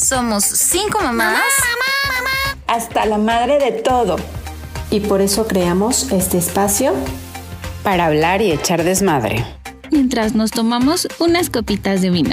Somos cinco mamás. Hasta la madre de todo. Y por eso creamos este espacio para hablar y echar desmadre. Mientras nos tomamos unas copitas de vino.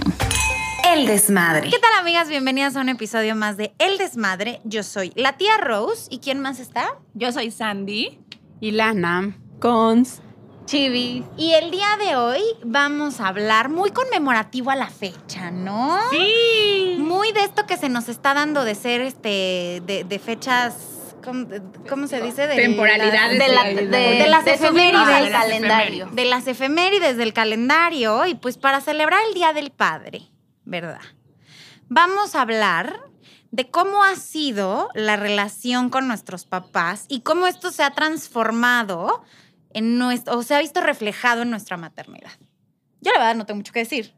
El desmadre. ¿Qué tal amigas? Bienvenidas a un episodio más de El desmadre. Yo soy la tía Rose. ¿Y quién más está? Yo soy Sandy. Y Lana. Cons. Chivis. Y el día de hoy vamos a hablar muy conmemorativo a la fecha, ¿no? Sí. Muy de esto que se nos está dando de ser este de, de fechas ¿cómo, se dice? De Temporalidades de, la- de- de- de- de las de efemérides del calendario. De las efemérides del calendario y pues para celebrar el Día del Padre, ¿verdad? Vamos a hablar de cómo ha sido la relación con nuestros papás y cómo esto se ha transformado en nuestro, o se ha visto reflejado en nuestra maternidad. Yo la verdad no tengo mucho que decir,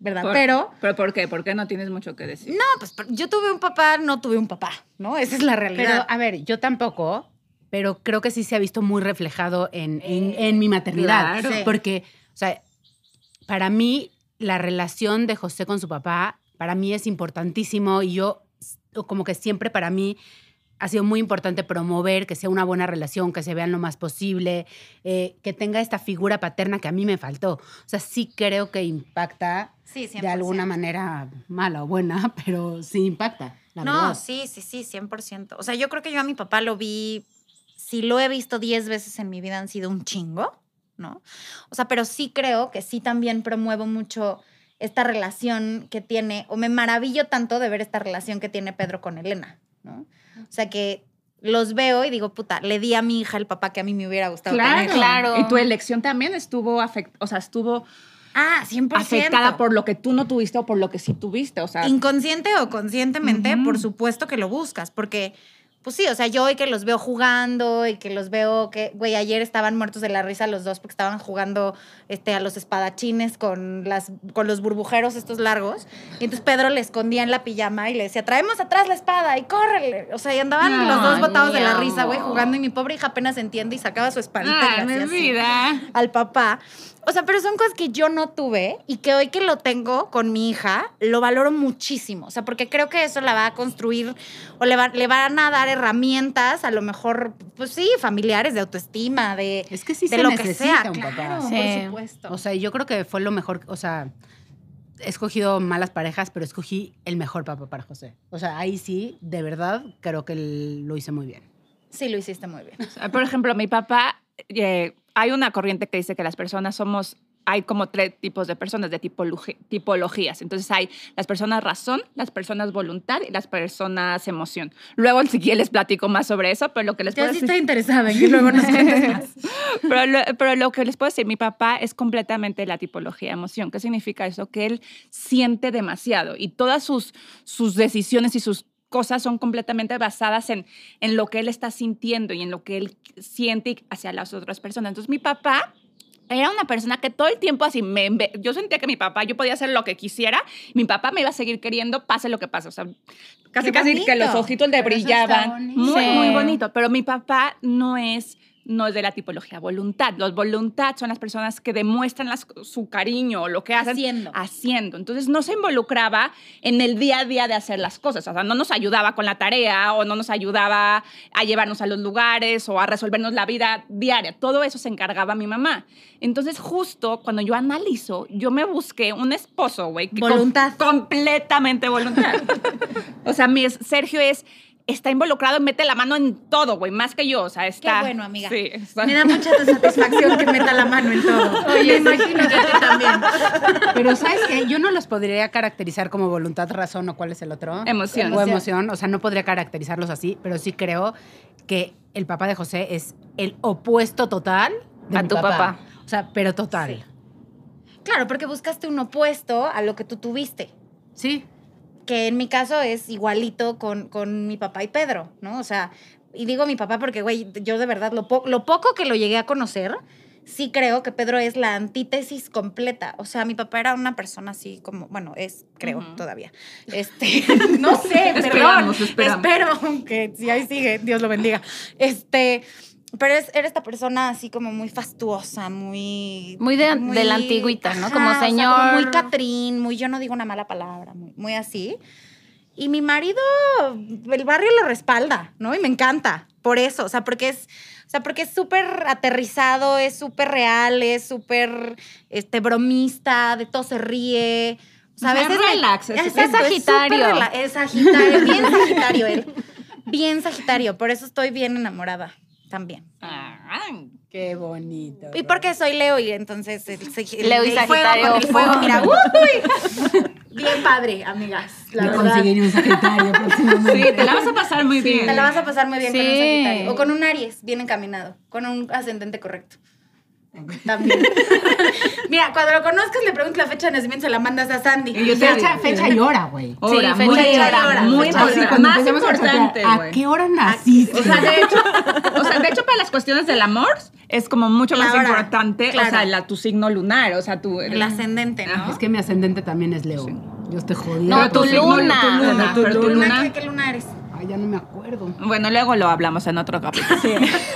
¿verdad? Por- Pero ¿Pero por qué? ¿Por qué no tienes mucho que decir? no, pues yo tuve un papá, no tuve un papá, ¿no? Esa es la realidad. Pero, a ver, yo tampoco, pero creo que sí se ha visto muy reflejado en, en- en mi maternidad. Claro. Porque, o sea, para mí, la relación de José con su papá, para mí es importantísimo y yo, o como que siempre para mí ha sido muy importante promover que sea una buena relación, que se vean lo más posible, eh, que tenga esta figura paterna que a mí me faltó. O sea, sí creo que impacta sí, 100%. de alguna manera mala o buena, pero sí impacta. La no, verdad. sí, sí, sí, 100%. O sea, yo creo que yo a mi papá lo vi, si lo he visto 10 veces en mi vida, han sido un chingo, ¿no? O sea, pero sí creo que sí también promuevo mucho esta relación que tiene, o me maravillo tanto de ver esta relación que tiene Pedro con Elena, ¿no? O sea, que los veo y digo, puta, le di a mi hija el papá que a mí me hubiera gustado tener. claro. Y tu elección también estuvo afect o sea, estuvo Ah, 100%. afectada por lo que tú no tuviste o por lo que sí tuviste. O sea, Inconsciente o conscientemente, por supuesto que lo buscas, porque, pues sí, o sea, yo hoy que los veo jugando y que los veo que, güey, ayer estaban muertos de la risa los dos porque estaban jugando este, a los espadachines con, las, con los burbujeros estos largos. Y entonces Pedro le escondía en la pijama y le decía, traemos atrás la espada y córrele. O sea, y andaban los dos botados de la risa, güey, jugando y mi pobre hija apenas entiende y sacaba su espadita. y Ay, le mi hacía así vida. al papá. O sea, pero son cosas que yo no tuve y que hoy que lo tengo con mi hija, lo valoro muchísimo. O sea, porque creo que eso la va a construir o le, va- le van a dar herramientas, a lo mejor, pues sí, familiares, de autoestima, de, Es que sí de se lo que necesita sea. un papá. Claro, Sí. por supuesto. O sea, yo creo que fue lo mejor, o sea, he escogido malas parejas, pero escogí el mejor papá para José. O sea, ahí sí, de verdad, creo que lo hice muy bien. sí, lo hiciste muy bien. O sea, Por ejemplo, mi papá, eh, hay una corriente que dice que las personas somos, hay como tres tipos de personas, de tipologías. Entonces hay las personas razón, las personas voluntad y las personas emoción. Luego, si les platico más sobre eso, pero lo que les puedo Yo sí decir... interesada en que luego nos cuentes más. pero, lo, pero lo que les puedo decir, mi papá es completamente la tipología emoción. ¿Qué significa eso? Que él siente demasiado y todas sus, sus decisiones y sus cosas son completamente basadas en, en lo que él está sintiendo y en lo que él siente hacia las otras personas. Entonces mi papá era una persona que todo el tiempo así, me, yo sentía que mi papá, yo podía hacer lo que quisiera, mi papá me iba a seguir queriendo, pase lo que pase. O sea, casi casi que los ojitos le brillaban. Muy, Sí. muy bonito. Pero mi papá no es no es de la tipología voluntad. Los voluntad son las personas que demuestran las- su cariño o lo que hacen Haciendo. haciendo. Entonces no se involucraba en el día a día de hacer las cosas. O sea, no nos ayudaba con la tarea o no nos ayudaba a llevarnos a los lugares o a resolvernos la vida diaria. Todo eso se encargaba mi mamá. Entonces justo cuando yo analizo, yo me busqué un esposo, güey. com- Voluntad. completamente voluntad. o sea, mi Sergio es... Está involucrado y mete la mano en todo, güey, más que yo. O sea, está. bueno, amiga. Sí, está- Me da mucha satisfacción que meta la mano en todo. Oye, imagino que ti también. Pero ¿sabes qué? Yo no los podría caracterizar como voluntad, razón o cuál es el otro. Emoción. O emoción. O sea, no podría caracterizarlos así, pero sí creo que el papá de José es el opuesto total de A mi tu papá. O sea, pero total. Claro, porque buscaste un opuesto a lo que tú tuviste. Sí. Que en mi caso es igualito con, con mi papá y Pedro, ¿no? O sea, y digo mi papá porque, güey, yo de verdad, lo, po- lo poco que lo llegué a conocer, sí creo que Pedro es la antítesis completa. O sea, mi papá era una persona así como, bueno, es, creo, todavía. Este, no sé, perdón. Esperamos, esperamos. Espero que si ahí sigue, Dios lo bendiga. Este, pero es, era esta persona así como muy fastuosa, muy... Muy de- de la antigüita, ¿no? Como o sea, señor- muy Catrín, muy yo no digo una mala palabra, muy, muy así. Y mi marido, el barrio lo respalda, ¿no? Y me encanta, por eso, o sea, porque es, o sea, porque es súper aterrizado, es súper real, es súper este, bromista, de todo se ríe. O sea, a veces relax, es- es súper Sagitario. Es Sagitario, bien Sagitario él. Bien Sagitario, por eso estoy bien enamorada también. Ah, Qué bonito. Y porque soy Leo y entonces el, el- Leo y el fuego Sagitario. con el fuego, mira, uy. Bien padre, amigas, la Yo verdad. conseguiré un Sagitario próximamente. Sí, te la vas a pasar muy bien. Te la vas a pasar muy bien con un Sí. Sagitario. O con un Aries, bien encaminado. Con un ascendente correcto. También. Mira, cuando lo conozcas, le preguntas la fecha de nacimiento, se la mandas a Sandy. Y yo te Fecha, fecha y hora, güey. Sí, muy fecha y hora, muy fecha y importante. hora. Más a importante, ¿A qué hora naciste? O sea, de hecho, o sea, de hecho, para las cuestiones del amor es como mucho La más hora, importante, claro. o sea, la, tu signo lunar, o sea, tu... El ascendente, ¿no? Es que mi ascendente también es Leo. Yo estoy jodida. No, tu signo- luna. tu luna, luna- ¿Qué, qué luna eres? Ay, ya no me acuerdo. Bueno, luego lo hablamos en otro capítulo.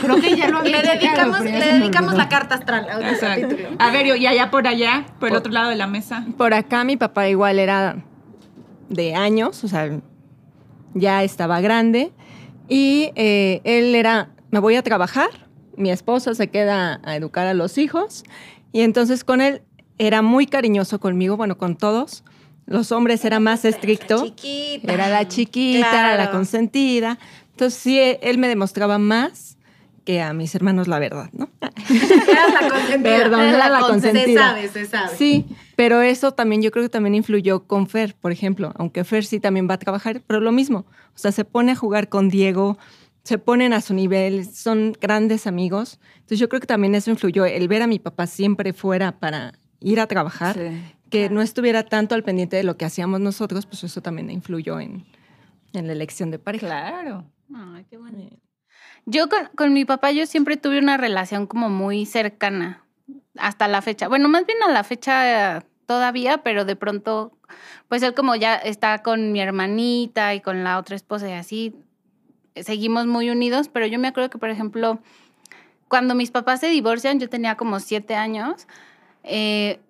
Creo que ya lo había Le dedicamos, le dedicamos la carta astral a otro Exacto. capítulo. A ver, y allá por allá, por el otro lado de la mesa. Por acá mi papá igual era de años, o sea, ya estaba grande. Y eh, él era, me voy a trabajar, mi esposa se queda a educar a los hijos. Y entonces con él era muy cariñoso conmigo, bueno, con todos. Los hombres era más estricto. Chiquita. Era la chiquita, era la Claro. consentida. Entonces sí, él me demostraba más que a mis hermanos la verdad, ¿no? Eras la consentida. Perdón, era la Se consentida. sabe, se sabe. Sí, pero eso también yo creo que también influyó con Fer, por ejemplo, aunque Fer sí también va a trabajar, pero lo mismo, o sea, se pone a jugar con Diego, se ponen a su nivel, son grandes amigos, entonces yo creo que también eso influyó, el ver a mi papá siempre fuera para ir a trabajar, que no estuviera tanto al pendiente de lo que hacíamos nosotros, pues eso también influyó en, en la elección de pareja. Claro. Ay, qué bonito. Yo con, con mi papá, yo siempre tuve una relación como muy cercana hasta la fecha. Bueno, más bien a la fecha todavía, pero de pronto, pues él como ya está con mi hermanita y con la otra esposa y así, seguimos muy unidos, pero yo me acuerdo que, por ejemplo, cuando mis papás se divorcian, yo tenía como siete años, eh,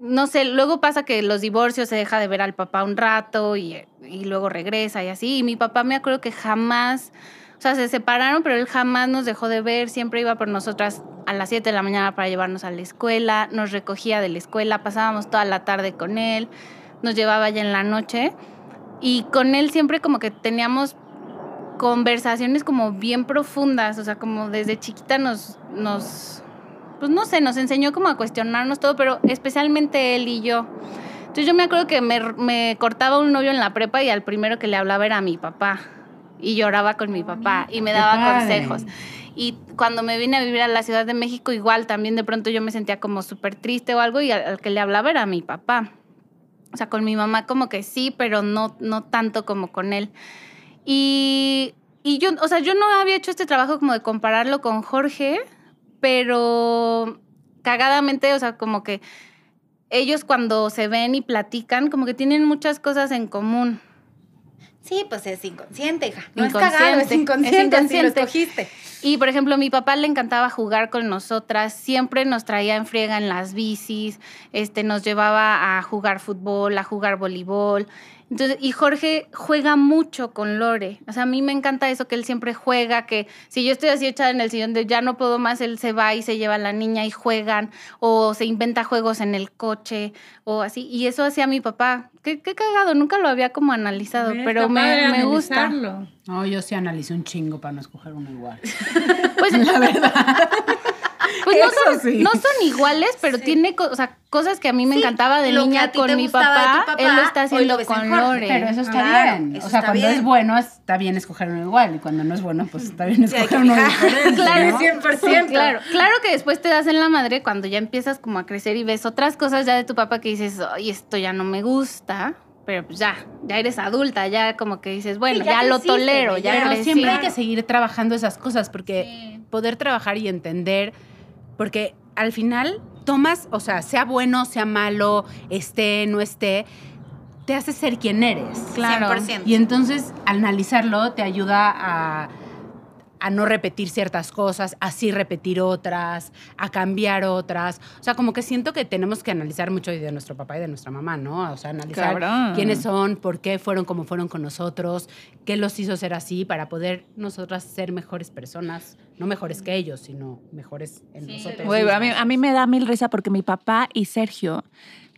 no sé, luego pasa que los divorcios se deja de ver al papá un rato y, y luego regresa y así. Y mi papá me acuerdo que jamás, o sea, se separaron, pero él jamás nos dejó de ver, siempre iba por nosotras a las 7 de la mañana para llevarnos a la escuela, nos recogía de la escuela, pasábamos toda la tarde con él, nos llevaba ya en la noche. Y con él siempre como que teníamos conversaciones como bien profundas, o sea, como desde chiquita nos, nos, pues no sé, nos enseñó como a cuestionarnos todo, pero especialmente él y yo. Entonces yo me acuerdo que me, me cortaba un novio en la prepa y al primero que le hablaba era a mi papá. Y lloraba con mi papá y me daba consejos. Y cuando me vine a vivir a la Ciudad de México, igual también de pronto yo me sentía como súper triste o algo y al, al que le hablaba era a mi papá. O sea, con mi mamá como que sí, pero no, no tanto como con él. Y, y yo, o sea, yo no había hecho este trabajo como de compararlo con Jorge, pero cagadamente, o sea, como que ellos cuando se ven y platican, como que tienen muchas cosas en común. Sí, pues es inconsciente, hija. No es Inconsciente, cagado, es es inconsciente. Así lo inconsciente. escogiste. Y, por ejemplo, a mi papá le encantaba jugar con nosotras, siempre nos traía en friega en las bicis, este, nos llevaba a jugar fútbol, a jugar voleibol. Entonces, y Jorge juega mucho con Lore. O sea, a mí me encanta eso que él siempre juega, que si yo estoy así echada en el sillón de ya no puedo más, él se va y se lleva a la niña y juegan, o se inventa juegos en el coche, o así. Y eso hacía mi papá. Qué, qué cagado, nunca lo había como analizado, pero me, me gusta. No, yo sí analicé un chingo para no escoger uno igual. Pues, La verdad. Pues no son, sí. no son iguales, pero tiene co- o sea, cosas que a mí me Sí, encantaba de niña con mi papá, él lo está lo haciendo con. Lore. Pero eso está Claro, bien. eso o sea, cuando bien. es bueno, está bien escoger uno igual. Y cuando no es bueno, pues está bien escoger uno diferente. Claro, ¿no? 100%. Claro, claro que después te das en la madre cuando ya empiezas como a crecer y ves otras cosas ya de tu papá que dices, ay, esto ya no me gusta, pero pues ya, ya eres adulta, ya como que dices, bueno, Sí, ya ya, lo tolero, ya Pero siempre hay que seguir trabajando esas cosas porque Sí. poder trabajar y entender, porque al final tomas, o sea, sea bueno, sea malo, esté, no esté, te hace ser quien eres. Claro. 100%. Y entonces, al analizarlo, te ayuda a, a no repetir ciertas cosas, así repetir otras, a cambiar otras. O sea, como que siento que tenemos que analizar mucho de nuestro papá y de nuestra mamá, ¿no? O sea, analizar quiénes son, por qué fueron como fueron con nosotros, qué los hizo ser así para poder nosotras ser mejores personas, no mejores que ellos, sino mejores en nosotros. Güey, a, mí, a mí me da mil risa porque mi papá y Sergio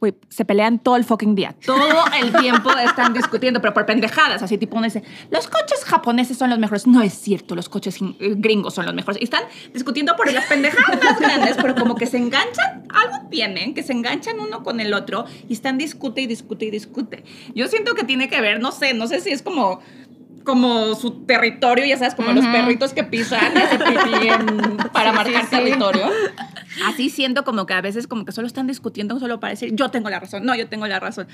güey, se pelean todo el fucking día. Todo el tiempo están discutiendo, pero por pendejadas. Así tipo uno dice, los coches japoneses son los mejores. No es cierto, los coches eh, gringos son los mejores. Y están discutiendo por las pendejadas más grandes, pero como que se enganchan, algo tienen, que se enganchan uno con el otro y están discute y discute y discute. Yo siento que tiene que ver, no sé, no sé si es como como su territorio, ya sabes, como los perritos que pisan y hacen pipí en- para marcar territorio. Así siento como que a veces como que solo están discutiendo solo para decir, yo tengo la razón, no, yo tengo la razón.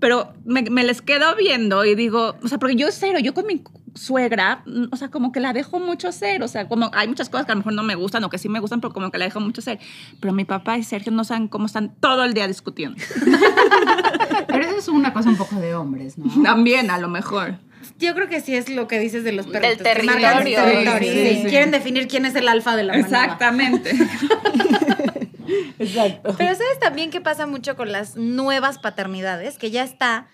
Pero me, me les quedo viendo y digo, o sea, porque yo cero, yo con mi suegra, mm, o sea, como que la dejo mucho ser, o sea, como hay muchas cosas que a lo mejor no me gustan o que sí me gustan, pero como que la dejo mucho ser. Pero mi papá y Sergio no saben cómo están todo el día discutiendo. Pero eso es una cosa un poco de hombres, ¿no? También, a lo mejor. Yo creo que sí es lo que dices de los Del perritos. que marcan el territorio. territorio, Sí, sí. sí, sí. Quieren definir quién es el alfa de la manada. Exactamente. Pero ¿sabes también qué pasa mucho con las nuevas paternidades? Que ya está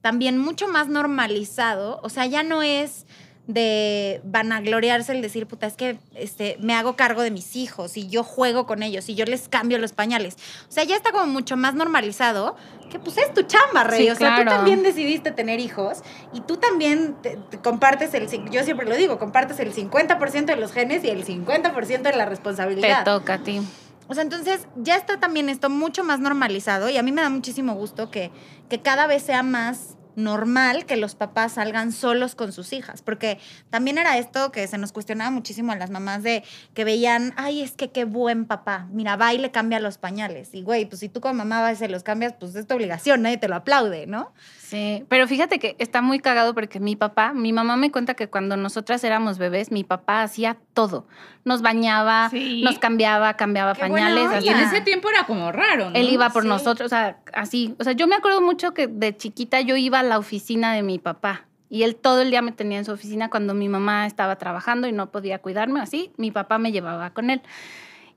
también mucho más normalizado. O sea, ya no es de vanagloriarse el decir, puta, es que este, me hago cargo de mis hijos y yo juego con ellos y yo les cambio los pañales. O sea, ya está como mucho más normalizado que pues es tu chamba, Rey. Sí, o sea, tú también decidiste tener hijos y tú también te- te compartes el, yo siempre lo digo, compartes el 50% de los genes y el 50% de la Te responsabilidad. toca a ti. O sea, entonces ya está también esto mucho más normalizado y a mí me da muchísimo gusto que, que cada vez sea más normal que los papás salgan solos con sus hijas, porque también era esto que se nos cuestionaba muchísimo a las mamás de que veían, ay, es que qué buen papá, mira, va y le cambia los pañales. Y güey, pues si tú como mamá vas y se los cambias, pues es tu obligación, nadie te lo aplaude, ¿no? Sí, pero fíjate que está muy cagado porque mi papá, mi mamá me cuenta que cuando nosotras éramos bebés, mi papá hacía todo. Nos bañaba, Sí. nos cambiaba, cambiaba Qué pañales. Y en ese tiempo era como raro, ¿no? Él iba por Sí. nosotros, o sea, así. O sea, yo me acuerdo mucho que de chiquita yo iba la oficina de mi papá y él todo el día me tenía en su oficina cuando mi mamá estaba trabajando y no podía cuidarme, así, mi papá me llevaba con él.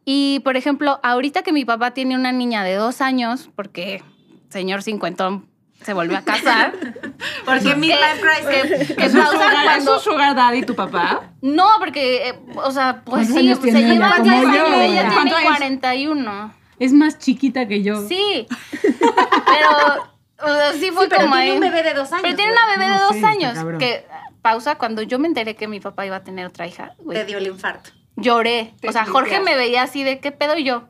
Y, por ejemplo, ahorita que mi papá tiene una niña de dos años, porque señor cincuentón se volvió a casar. Porque midlife crisis. que, que ¿Es un sugar, ¿es cuando... un sugar daddy tu papá? No, porque, eh, o sea, pues ¿Cuántos sí, años se ella? lleva ya yo, ella tiene ¿Cuántos años? 41. Es más chiquita que yo. Sí, pero o sea, sí fue Sí, pero como tiene ahí. un bebé de dos años. Pero tiene una bebé de dos sí, años. cabrón. Que, pausa, cuando yo me enteré que mi papá iba a tener otra hija, güey, Te dio el infarto. lloré. Te O sea, Jorge me veía así de, ¿qué pedo? Y yo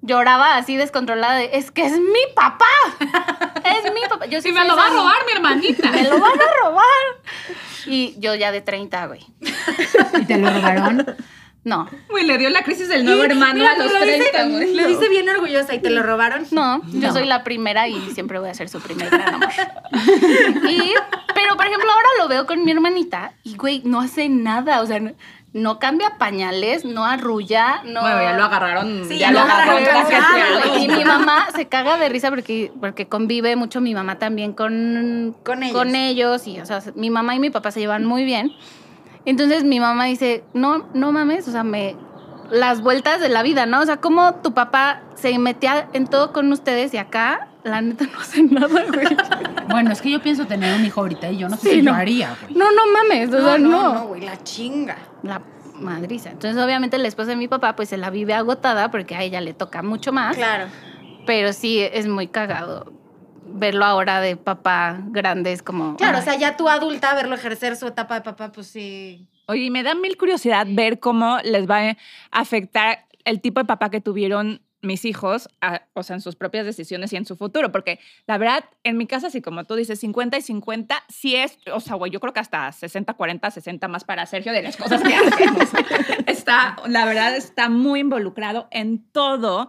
lloraba así descontrolada de, es que es mi papá. es mi papá. Yo sí Sí, me lo va a robar mi hermanita. Me lo van a robar. Y yo ya de 30, güey. ¿Y te lo robaron? No, Güey, le dio la crisis del nuevo hermano Mira, a los lo dice- 30, güey. Lo dice bien orgullosa y te lo robaron. No, yo No. soy la primera y siempre voy a ser su primer gran amor. Y, pero, por ejemplo, ahora lo veo con mi hermanita y, güey, no hace nada. O sea, no, no cambia pañales, no arrulla, no... Bueno, ya lo agarraron. Sí, ya lo agarraron agarraron. Y mi mamá se caga de risa porque, porque convive mucho mi mamá también con, Con ellos. con ellos. Y, o sea, mi mamá y mi papá se llevan muy bien. Entonces mi mamá dice, no, no mames, o sea, me las vueltas de la vida, ¿no? O sea, cómo tu papá se metía en todo con ustedes y acá, la neta, no hace nada, güey. Bueno, es que yo pienso tener un hijo ahorita y yo no sé Sí, si no. lo haría, güey. No, no mames, o sea, no, no. no, no, güey, la chinga. La madriza. Entonces, obviamente, la esposa de mi papá, pues se la vive agotada porque a ella le toca mucho más. Claro. Pero sí, es muy cagado verlo ahora de papá grande, es como... Claro, ay. o sea, ya tú adulta, verlo ejercer su etapa de papá, pues sí. Oye, y me da mil curiosidad ver cómo les va a afectar el tipo de papá que tuvieron mis hijos, a- o sea, en sus propias decisiones y en su futuro, porque la verdad, en mi casa, sí, como tú dices, 50 y 50, sí es, o sea, güey, yo creo que hasta 60, 40, 60 más para Sergio de las cosas que hacemos. está, la verdad, está muy involucrado en todo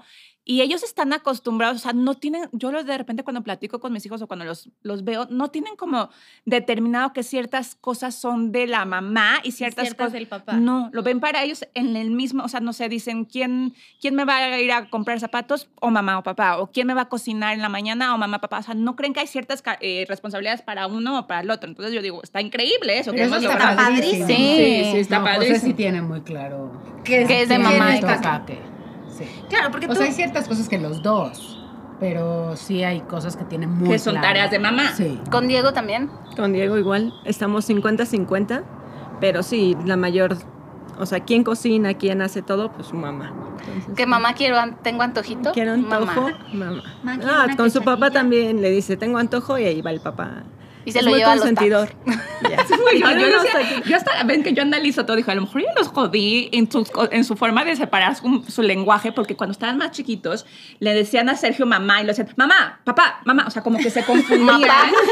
y ellos están acostumbrados, o sea, no tienen, yo los de repente cuando platico con mis hijos o cuando los, los veo, no tienen como determinado que ciertas cosas son de la mamá y ciertas, ciertas cosas del papá. No, lo ven para ellos en el mismo, o sea, no sé, dicen, ¿quién, ¿quién me va a ir a comprar zapatos? O mamá o papá, o quién me va a cocinar en la mañana o mamá papá, o sea, no creen que hay ciertas eh, responsabilidades para uno o para el otro. Entonces yo digo, está increíble eso. que eso hemos está logrado. padrísimo. Sí. Sí, sí, está No, José padrísimo. sí tiene muy claro. Que es de mamá. toca qué. Sí. Claro, porque O tú... sea, hay ciertas cosas que los dos, pero sí hay cosas que tienen muy Que son claro. tareas de mamá. Sí. Con Diego también. Con Diego igual, estamos 50-50, pero sí, la mayor, o sea, quién cocina, quién hace todo, pues su mamá. Entonces, Que mamá quiero, tengo antojito. ¿Quiere antojo? Mamá. Mamá. Ma, ¿quiere Ah, con su papá también le dice, tengo antojo y ahí va el papá. Y se Es lo muy lleva a los consentidor. Ya. Yo, yo Yo decía- yo hasta ven que yo analizo todo, dije, a lo mejor yo los jodí en, sus co- en su forma de separar su, su lenguaje, porque cuando estaban más chiquitos le decían a Sergio mamá y lo decían, mamá, papá, mamá, o sea, como que se confundían.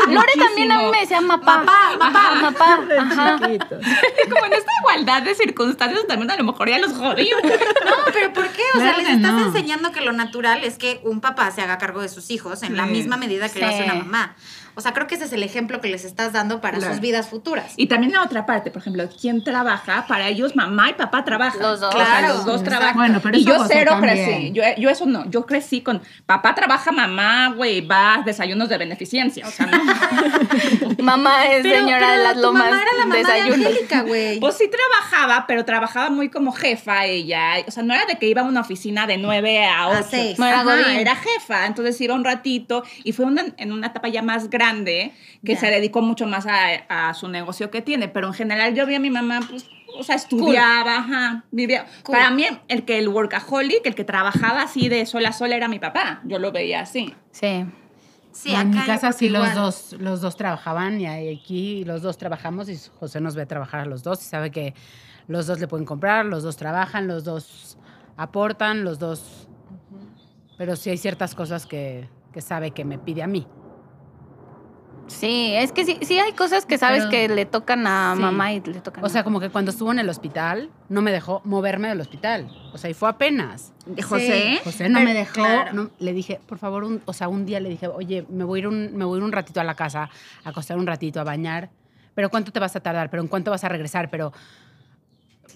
Lore también a mí me decía. De Ajá. chiquitos. Como en esta igualdad de circunstancias también a lo mejor ya los jodí. No, pero ¿por qué? O Claro sea, les estás no. enseñando que lo natural es que un papá se haga cargo de sus hijos en la Sí. misma medida que lo hace Sí. una mamá. O sea, creo que ese es el ejemplo que les estás dando para Claro. sus vidas futuras. Y también la otra parte, por ejemplo, ¿quién trabaja? Para ellos mamá y papá trabajan. Los dos. O sea, Claro, los dos trabajan. Bueno, pero y yo cero también. crecí. Yo, yo eso no. Yo crecí con papá trabaja, mamá, güey, va a desayunos de beneficencia. O sea, no. Mamá es Pero- señora pero de las tu lomas. mamá era la mamá de. Angélica, güey. Pues sí trabajaba, pero trabajaba muy como jefa ella. O sea, no era de que iba a una oficina de 9 a 8. seis. No era Ajá, godín. era jefa. Entonces iba un ratito y fue una- en una etapa ya más grande que Ya. se dedicó mucho más a, a su negocio que tiene. Pero en general yo vi a mi mamá, pues, o sea, estudiaba, ajá, vivía. Cool. Para mí, el que el workaholic, el que trabajaba así de sol a sol era mi papá. Yo lo veía así. Sí. Sí, en mi casa sí que los dos, los dos trabajaban y aquí los dos trabajamos y José nos ve trabajar a los dos y sabe que los dos le pueden comprar, los dos trabajan, los dos aportan, los dos... Pero sí hay ciertas cosas que, que sabe que me pide a mí. Sí, es que sí, sí hay cosas que sabes Pero- que le tocan a Sí. mamá y le tocan O sea, a como que cuando estuvo en el hospital, no me dejó moverme del hospital. O sea, y fue apenas. De José. José no Pero- me dejó. claro. no- le dije, por favor, un, o sea, un día le dije, oye, me voy, a ir un, me voy a ir un ratito a la casa, a acostar un ratito, a bañar. Pero ¿cuánto te vas a tardar? ¿Pero en cuánto vas a regresar? Pero,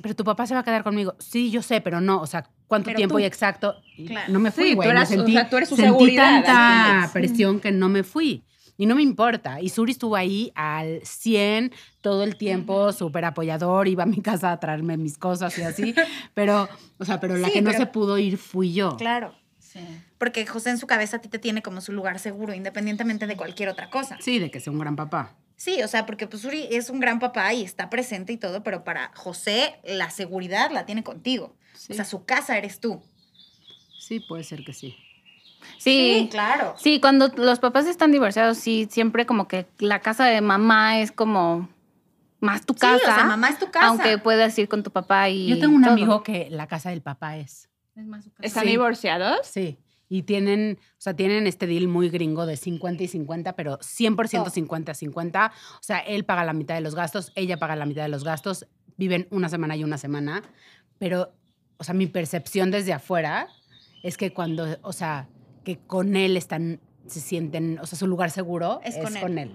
pero tu papá se va a quedar conmigo. Sí, yo sé, pero no. O sea, ¿cuánto Pero tiempo tú. y exacto? Claro. No me fui, Sí, tú güey. eras- o sentí, sea, tú eres su sentí seguridad, tanta sí. presión que no me fui. Y no me importa. Y Suri estuvo ahí al 100 todo el tiempo, súper apoyador, iba a mi casa a traerme mis cosas y así. Pero, o sea, pero la Sí, que no se pudo ir fui yo. Claro. Porque José en su cabeza a ti te tiene como su lugar seguro, independientemente de cualquier otra cosa. Sí, de que sea un gran papá. Sí, o sea, porque pues Uri es un gran papá y está presente y todo, pero para José la seguridad la tiene contigo. Sí. O sea, su casa eres tú. Sí, puede ser que sí. Sí. claro. Sí, cuando los papás están divorciados, sí, siempre como que la casa de mamá es como más tu Sí, casa. o sea, mamá es tu casa. Aunque puedas ir con tu papá y. Yo tengo un todo. amigo que la casa del papá es. ¿Están Sí. divorciados? Sí. Y tienen, o sea, tienen este deal muy gringo de 50 y 50, pero 100% Todo. 50-50. O sea, él paga la mitad de los gastos, ella paga la mitad de los gastos, viven una semana y una semana. Pero, o sea, mi percepción desde afuera es que cuando, o sea, que con él están, se sienten, o sea, su lugar seguro Es es, con él. con él.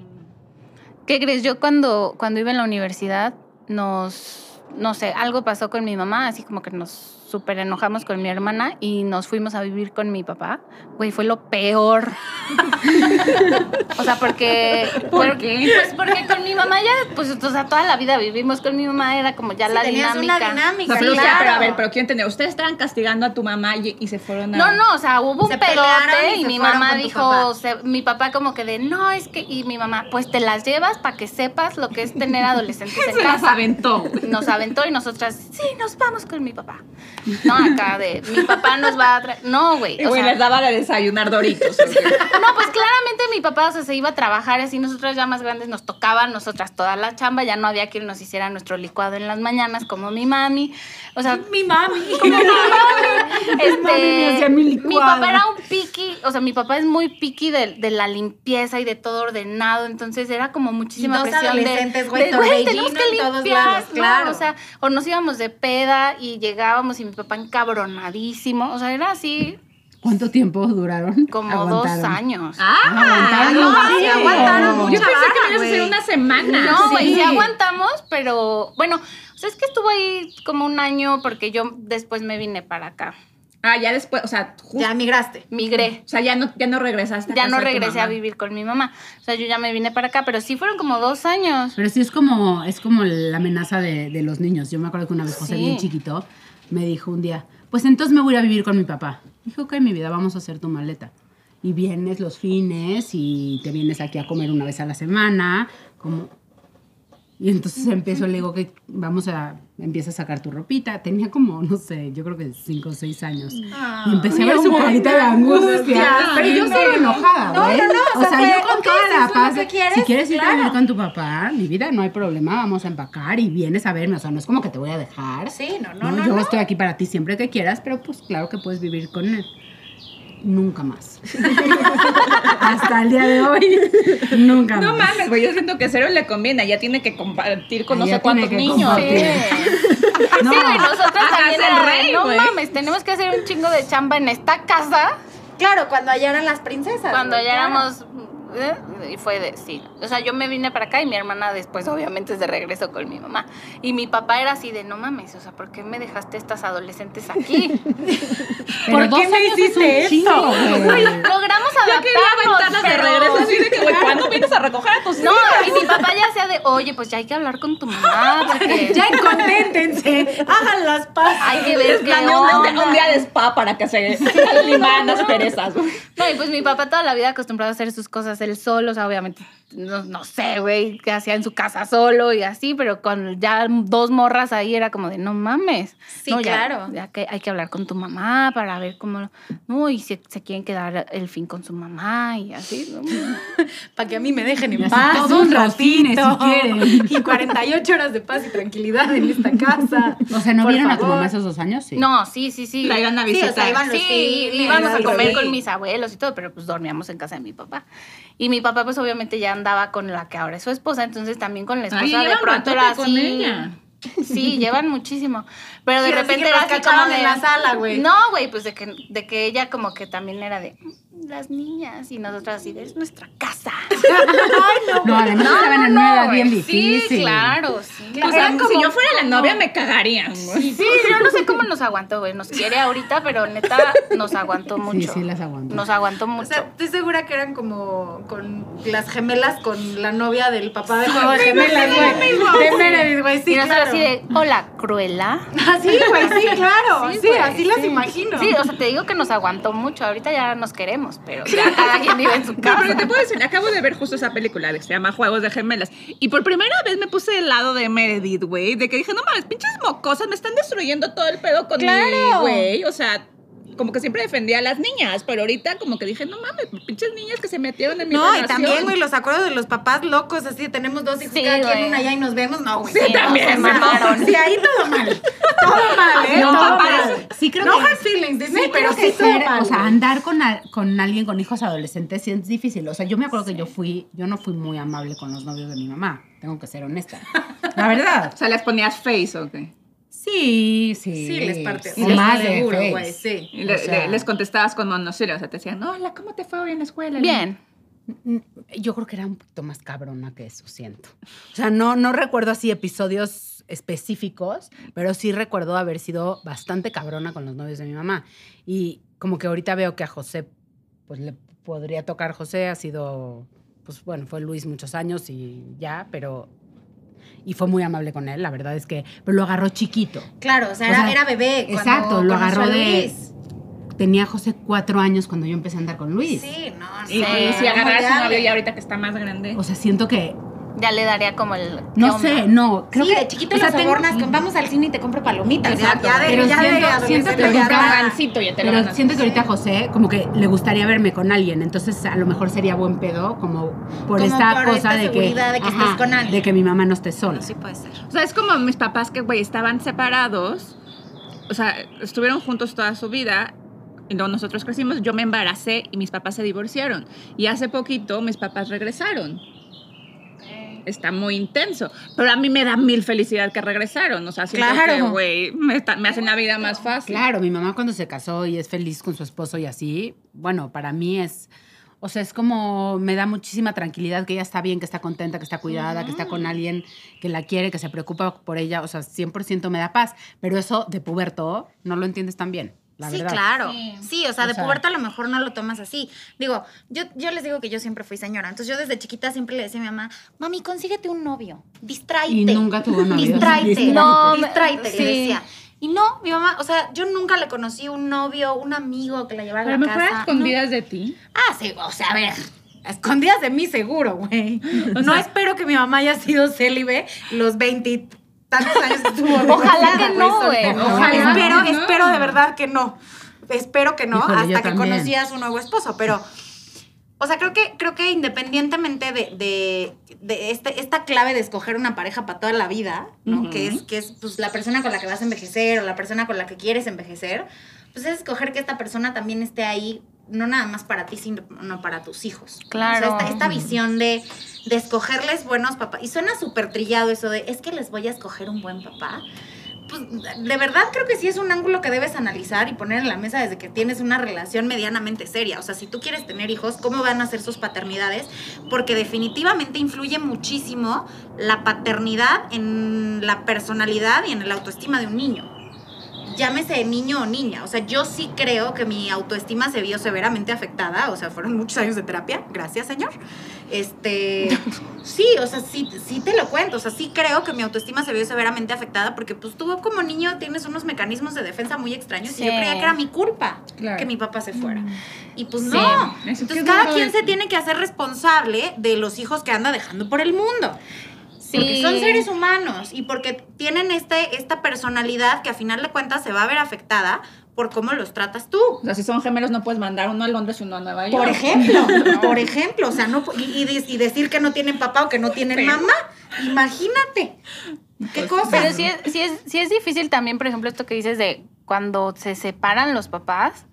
¿Qué crees? Yo cuando, cuando iba en la universidad, nos, no sé, algo pasó con mi mamá, así como que nos súper enojamos con mi hermana y nos fuimos a vivir con mi papá. Güey, fue lo peor. o sea, porque... ¿Por qué? Pues porque con mi mamá ya, pues, o sea, toda la vida vivimos con mi mamá, era como ya Sí, la dinámica. una dinámica, Pero, claro. pero a ver, pero quiero entender, ustedes estaban castigando a tu mamá y, y se fueron a... No, no, o sea, hubo un Se pedote y y, se mi mamá dijo, papá. o sea, mi papá como que de, no, es que, y mi mamá, pues te las llevas para que sepas lo que es tener adolescentes en Se casa. aventó. Nos aventó y nosotras, sí, nos vamos con mi papá. No, acá de, mi papá nos va a traer, no, güey. Y güey, les daba de desayunar doritos. no, pues claramente mi papá, o sea, se iba a trabajar así, nosotras ya más grandes nos tocaban, nosotras toda la chamba, ya no había quien nos hiciera nuestro licuado en las mañanas como mi mami. O sea, mi mami. como mi mami. Este, mami me hacía mi licuado. papá era un piqui, o sea, mi papá es muy piqui de, de la limpieza y de todo ordenado, entonces era como muchísima Y dos presión de, adolescentes, güey, de, güey, tenemos que todos limpiar, lados, ¿no? claro. O sea, o nos íbamos de peda y llegábamos y mi papá encabronadísimo, o sea, era así ¿Cuánto tiempo duraron? Como Aguantaron. dos años. Aguantaron no, sí, aguantaron. Yo pensé que me ibas a hacer una semana. No, güey, sí. Sí. aguantamos, pero bueno, o sea, es que estuvo ahí como un año porque yo después me vine para acá. Ah, ya después, o sea, justo. Ya migraste. Migré. O sea, ya no, ya no regresaste. a Ya no regresé a vivir con mi mamá. O sea, yo ya me vine para acá, pero sí fueron como dos años. Pero sí es como, es como la amenaza de, de los niños. Yo me acuerdo que una vez José, Sí. bien chiquito, me dijo un día, pues entonces me voy a vivir con mi papá. Dije, ok, mi vida, vamos a hacer tu maleta. Y vienes los fines y te vienes aquí a comer una vez a la semana. Como... Y entonces empiezo, le digo que vamos a, empieza a sacar tu ropita. Tenía como, no sé, yo creo que cinco o seis años. y empecé a ver su carita de angustia. Pero yo soy enojada, No, güey. no, no, o sea, yo con ok, toda si la paz. de, quieres, si quieres ir a vivir con tu papá, mi vida, no hay problema, vamos a empacar y vienes a verme. O sea, no es como que te voy a dejar. Sí, no, no, No, yo no. estoy aquí para ti siempre que quieras, pero pues claro que puedes vivir con él. Nunca más. Hasta el día de hoy, nunca No más. mames, güey, yo siento que cero le conviene, ya tiene que compartir con no sé cuántos niños. compartir. Sí, güey, nosotros también era de, rey, no güey. mames, tenemos que hacer un chingo de chamba en esta casa Claro, cuando allá eran las princesas. cuando claro. éramos ¿eh? y fue de sí. O sea, yo me vine para acá y mi hermana después obviamente se regresó con mi mamá. Y mi papá era así de, "No mames, o sea, ¿por qué me dejaste estas adolescentes aquí?" ¿Por qué me es hiciste un esto? güey. Logramos adaptarnos, de pero regreso así de que, güey, ¿cuándo vienes a recoger a tus No, hijas? y mi papá ya sea de, "Oye, pues ya hay que hablar con tu mamá porque Ya conténtense, hagan las paces. hay que ver qué onda". un día de spa para que se limaran las perezas. No, y pues mi papá toda la vida acostumbrado a hacer sus cosas él solo, o sea, obviamente, no, no sé, güey, qué hacía en su casa solo y así, pero con ya dos morras ahí era como de, no mames. Sí, No, ya- claro. Ya, que hay que hablar con tu mamá para ver cómo, no, y si se quieren quedar el fin con su mamá y así, ¿no? Para que a mí me dejen Y en paz todos un los fines, ratito. si quieren. Y 48 horas de paz y tranquilidad en esta casa. O sea, ¿no Por vieron a tu favor. mamá esos dos años? Sí. No, sí, sí, sí. La iban a Sí, o sea, visitar. iban los Sí, fines, íbamos a comer con mis abuelos y todo, pero pues dormíamos en casa de mi papá. Y mi papá pues obviamente ya andaba con la que ahora es su esposa, entonces también con la esposa Ay, de pronto era con así. ella. Sí, llevan muchísimo. Pero de Sí, repente que era así como de en la sala, güey. No, güey, pues de que, de que ella como que también era de "Mm, las niñas y nosotras así de es nuestra casa. No, además estaban en una edad bien difícil. Sí, claro, sí. O sea, si yo fuera la novia me cagarían, güey. Sí, yo no sé cómo nos aguantó, güey. Nos quiere ahorita, pero neta nos aguantó mucho. Sí, sí, las aguantó. Nos aguantó O mucho. sea, estoy segura que eran como con las gemelas con la novia del papá de Juego de Gemelas, güey. De Meredith, güey, sí, y nosotros claro. así de, hola, Cruela. Así, güey, sí, claro. Sí, güey, así las sí. imagino. Sí, o sea, te digo que nos aguantó mucho. Ahorita ya nos queremos, pero ya cada quien vive en su No, casa. pero te puedo decir, acabo de ver justo esa película que se llama Juegos de Gemelas. Y por primera vez me puse del lado de Meredith, güey. De que dije, no mames, pinches mocosas, me están destruyendo todo el pedo con Claro. güey. O sea, como que siempre defendía a las niñas, pero ahorita como que dije, no mames, pinches niñas que se metieron en mi No, y relación. también, güey, los acuerdos de los papás locos, así, tenemos dos hijos, Sí, cada quien una allá y nos vemos. No, güey. Sí, también, se mamaron. Sí, ahí todo mal. Todo mal, ¿eh? No, todo papás, mal. sí creo no que- feelings, Disney, Sí, pero sí todo ser- mal. o sea, andar con, a- con alguien con hijos adolescentes sí es difícil. O sea, yo me acuerdo que yo fui, yo no fui muy amable con los novios de mi mamá. Tengo que ser honesta. La verdad. O sea, les ponías face, ¿ok? Sí, sí. Sí, les parte. O más de seguro, güey, sí. Y le- O sea- le- les contestabas con monosílabos, o sea, te decían, hola, ¿cómo te fue hoy en la escuela? Bien. Yo creo que era un poquito más cabrona que eso, siento. O sea, no, no recuerdo así episodios específicos, pero sí recuerdo haber sido bastante cabrona con los novios de mi mamá. Y como que ahorita veo que a José, pues le podría tocar José, ha sido, pues bueno, fue Luis muchos años y ya, pero... Y fue muy amable con él, la verdad es que... Pero lo agarró chiquito. Claro, o sea, O era, sea, era bebé. cuando exacto, lo agarró de-. Tenía José cuatro años cuando yo empecé a andar con Luis. Sí, no, no. Y, y si agarras a su no, novio ya ahorita que está más grande. O sea, siento que... Ya le daría como el. ¿qué No sé, no. Creo sí, que de chiquito o sea, tengo- sobornas vamos al cine y te compro palomitas. Ya- Exacto. Ya, de, Pero ya siento- adolescente, siento que ya ahorita- ya Pero siento que ahorita José como que le gustaría verme con alguien, entonces a lo mejor sería buen pedo como por Como esta por cosa esta de que, de que estés con alguien. de que mi mamá no esté sola. Sí puede ser. O sea, es como mis papás que, güey, estaban separados. O sea, estuvieron juntos toda su vida. Y luego nosotros crecimos, yo me embaracé y mis papás se divorciaron. Y hace poquito mis papás regresaron. Está muy intenso. Pero a mí me da mil felicidad que regresaron. O sea, siento Claro. güey, me, me hacen la vida más fácil. Claro, mi mamá cuando se casó y es feliz con su esposo y así, bueno, para mí es, o sea, es como, me da muchísima tranquilidad que ella está bien, que está contenta, que está cuidada, que está con alguien que la quiere, que se preocupa por ella, o sea, 100% me da paz. Pero eso de puberto no lo entiendes tan bien, la sí, verdad. claro. Sí. o sea, O de sea- puberto a lo mejor no lo tomas así. Digo, yo, yo les digo que yo siempre fui señora. Entonces yo desde chiquita siempre le decía a mi mamá, mami, consíguete un novio. Distráete. Y nunca tuvo novio. Distráete. Distráete. No, distráete. sí. Le decía. Y no, mi mamá, o sea, yo nunca le conocí un novio, un amigo que la llevara a la mejor casa. a escondidas de ti. Ah, sí, o sea, a ver. a Escondidas de mí seguro, güey. No espero que mi mamá haya sido célibe los 20 tantos años que estuvo. Ojalá que no, güey. Ojalá. Espero, no. espero de verdad que no. Espero que no, Híjole, hasta que también. conocí a su nuevo esposo. Pero, o sea, creo que, creo que independientemente de, de, de este, esta clave de escoger una pareja para toda la vida, ¿no? Que es, que es pues, la persona con la que vas a envejecer o la persona con la que quieres envejecer, pues es escoger que esta persona también esté ahí, no nada más para ti, sino para tus hijos. Claro. O sea, esta, esta visión de, de escogerles buenos papás. Y suena súper trillado eso de, es que les voy a escoger un buen papá pues de verdad creo que sí es un ángulo que debes analizar y poner en la mesa desde que tienes una relación medianamente seria. O sea, si tú quieres tener hijos, ¿cómo van a ser sus paternidades? Porque definitivamente influye muchísimo la paternidad en la personalidad y en el autoestima de un niño. Llámese niño o niña. O sea, yo sí creo que mi autoestima se vio severamente afectada. O sea, fueron muchos años de terapia. Gracias, señor. Este. Sí, o sea, sí, sí te lo cuento. O sea, sí creo que mi autoestima se vio severamente afectada porque, pues, tú como niño tienes unos mecanismos de defensa muy extraños y yo creía que era mi culpa Claro. que mi papá se fuera. Y pues Sí. no. Eso Entonces, es cada quien de- se tiene que hacer responsable de los hijos que anda dejando por el mundo. Sí. Porque son seres humanos y porque tienen este, esta personalidad que a final de cuentas se va a ver afectada por cómo los tratas tú. O sea, si son gemelos, no puedes mandar uno a Londres y uno a Nueva York. Por ejemplo, por ejemplo, o sea, no y, y de- y decir que no tienen papá o que no tienen mamá, imagínate. ¿Qué cosa? Pero sí es, sí, es, sí es difícil también, por ejemplo, esto que dices de cuando se separan los papás,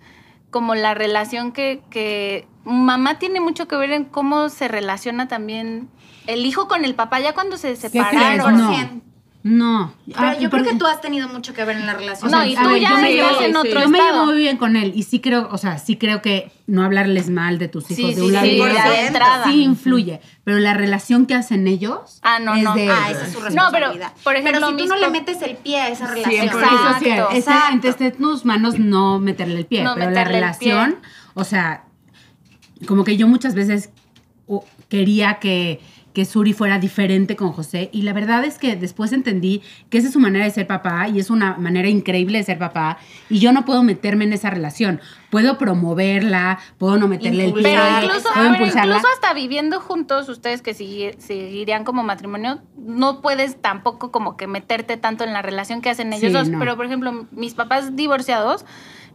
como la relación que, que mamá tiene mucho que ver en cómo se relaciona también el hijo con el papá ya cuando se separaron. No. 100%. No. Pero Ah, yo creo que tú has tenido mucho que ver en la relación. No, y tú ver, ya yo me estás llevo- en otro Yo me llevo muy bien con él y sí creo, o sea, sí creo que no hablarles mal de tus hijos Sí, de sí, un lado sí, de entrada. sí influye, pero la relación que hacen ellos Ah, no, es no. de Ah, esa es su No, responsabilidad. pero, por ejemplo, pero si tú no le metes el pie a esa relación. Exacto. Eso sí, está, Exacto. está en tus manos no meterle el pie, No pero la relación, o sea, como que yo muchas veces quería que, que Suri fuera diferente con José y la verdad es que después entendí que esa es su manera de ser papá y es una manera increíble de ser papá y yo no puedo meterme en esa relación. Puedo promoverla, puedo no meterle el pie, Pero incluso, puedo pero impulsarla. incluso hasta viviendo juntos, ustedes que seguirían como matrimonio, no puedes tampoco como que meterte tanto en la relación que hacen ellos Sí, dos. no. Pero, por ejemplo, mis papás divorciados,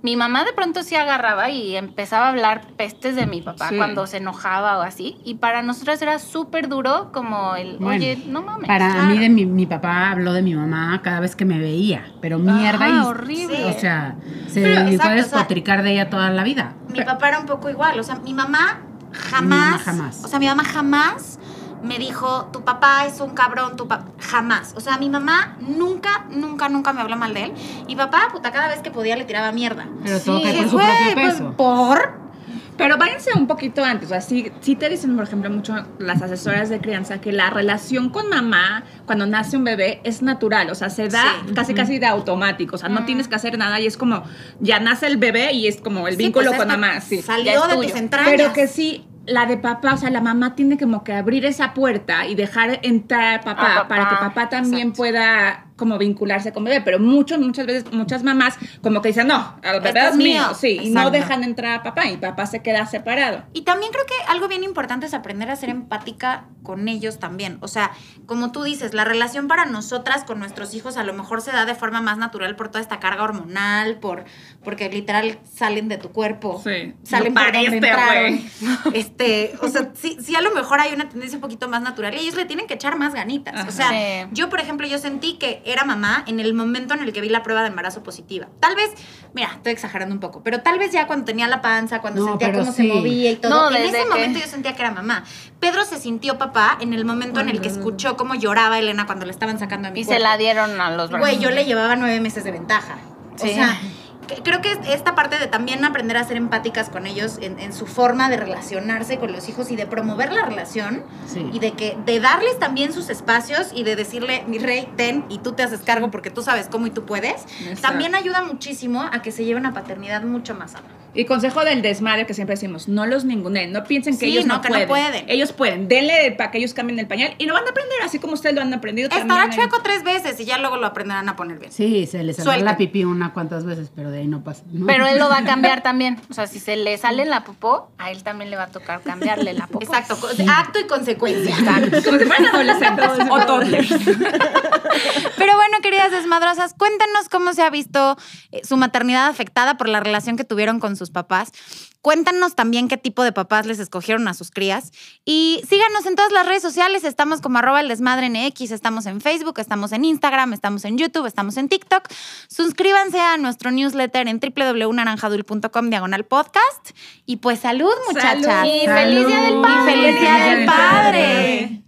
mi mamá de pronto sí agarraba y empezaba a hablar pestes de mi papá Sí. cuando se enojaba o así. Y para nosotras era súper duro como el, Bueno, oye, no mames. Para Claro. mí, de mi, mi papá habló de mi mamá cada vez que me veía, pero mierda Ajá, y... horrible. Sí. O sea, se Pero, dedicó exacto, a o sea, despotricar de ella toda la vida. Mi papá era un poco igual. O sea, mi mamá jamás. Mi mamá jamás. O sea, mi mamá jamás me dijo, tu papá es un cabrón, tu papá. Jamás. O sea, mi mamá nunca, nunca, nunca me habló mal de él. Y papá, puta, cada vez que podía le tiraba mierda. Pero todo Sí, cae por su "Güey, propio pues, peso. ¿Por? Pero váyanse un poquito antes. O sea, sí, sí te dicen, por ejemplo, mucho las asesoras de crianza que la relación con mamá cuando nace un bebé es natural. O sea, se da Sí. casi, casi de automático. O sea, no tienes que hacer nada y es como, ya nace el bebé y es como el Sí, vínculo pues, con mamá. Sí. Salió de tus entrañas. Pero que sí, la de papá, o sea, la mamá tiene como que abrir esa puerta y dejar entrar a papá, A papá, para que papá también exacto. pueda como vincularse con bebé. Pero muchos, muchas veces, muchas mamás como que dicen, no, el bebé Este es mío, mío. sí, y no dejan entrar a papá y papá se queda separado. Y también creo que algo bien importante es aprender a ser empática con ellos también. O sea, como tú dices, la relación para nosotras con nuestros hijos a lo mejor se da de forma más natural por toda esta carga hormonal, por porque literal salen de tu cuerpo. Sí. Salen No por donde. Este, o sea, sí, sí a lo mejor hay una tendencia un poquito más natural y ellos le tienen que echar más ganitas. O sea, Sí. yo, por ejemplo, yo sentí que era mamá en el momento en el que vi la prueba de embarazo positiva. Tal vez, mira, estoy exagerando un poco, pero tal vez ya cuando tenía la panza, cuando No, sentía cómo se movía y todo, No, en ese que- momento yo sentía que era mamá. Pedro se sintió papá en el momento en el que escuchó cómo lloraba Elena cuando le estaban sacando a mi Y se la dieron a los brazos. Güey, yo le llevaba nueve meses de ventaja. Sí. O sea, creo que es esta parte de también aprender a ser empáticas con ellos en, en su forma de relacionarse con los hijos y de promover la relación Sí. y de que de darles también sus espacios y de decirle, mi rey, ten y tú te haces cargo porque tú sabes cómo y tú puedes, también ayuda muchísimo a que se lleve una paternidad mucho más sana. Y consejo del desmadre que siempre decimos, no los ningunen, no piensen que Sí, ellos no, no, que no pueden. pueden. Ellos pueden, denle para que ellos cambien el pañal y lo van a aprender así como ustedes lo han aprendido. Estará chueco tres veces y ya luego lo aprenderán a poner bien. Sí, se le salió Suelta. la pipí una cuantas veces, pero de ahí no pasa. ¿no? Pero él lo va a cambiar también. O sea, si se le sale la popó, a él también le va a tocar cambiarle la popó. Exacto, acto y consecuencia. Como si fueran adolescentes o toddlers. Pero bueno, queridas desmadrosas, cuéntanos cómo se ha visto eh, su maternidad afectada por la relación que tuvieron con sus papás. Cuéntanos también qué tipo de papás les escogieron a sus crías. Y síganos en todas las redes sociales. Estamos como arroba el desmadre NX, estamos en Facebook, estamos en Instagram, estamos en YouTube, estamos en TikTok. Suscríbanse a nuestro newsletter en www.naranjadul.com diagonal podcast. Y pues salud, muchachas. Y feliz día del padre. Feliz día del padre.